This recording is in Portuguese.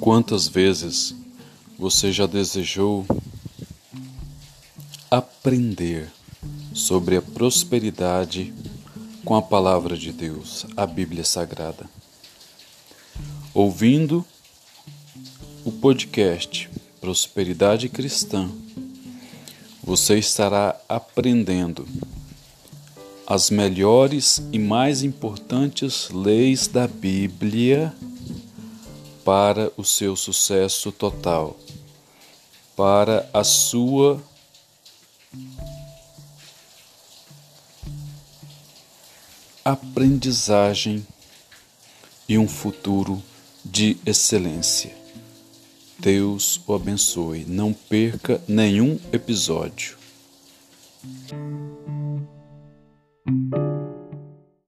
Quantas vezes você já desejou aprender sobre a prosperidade com a palavra de Deus, a Bíblia Sagrada? Ouvindo o podcast Prosperidade Cristã, você estará aprendendo as melhores e mais importantes leis da Bíblia para o seu sucesso total, para a sua aprendizagem e um futuro de excelência. Deus o abençoe. Não perca nenhum episódio.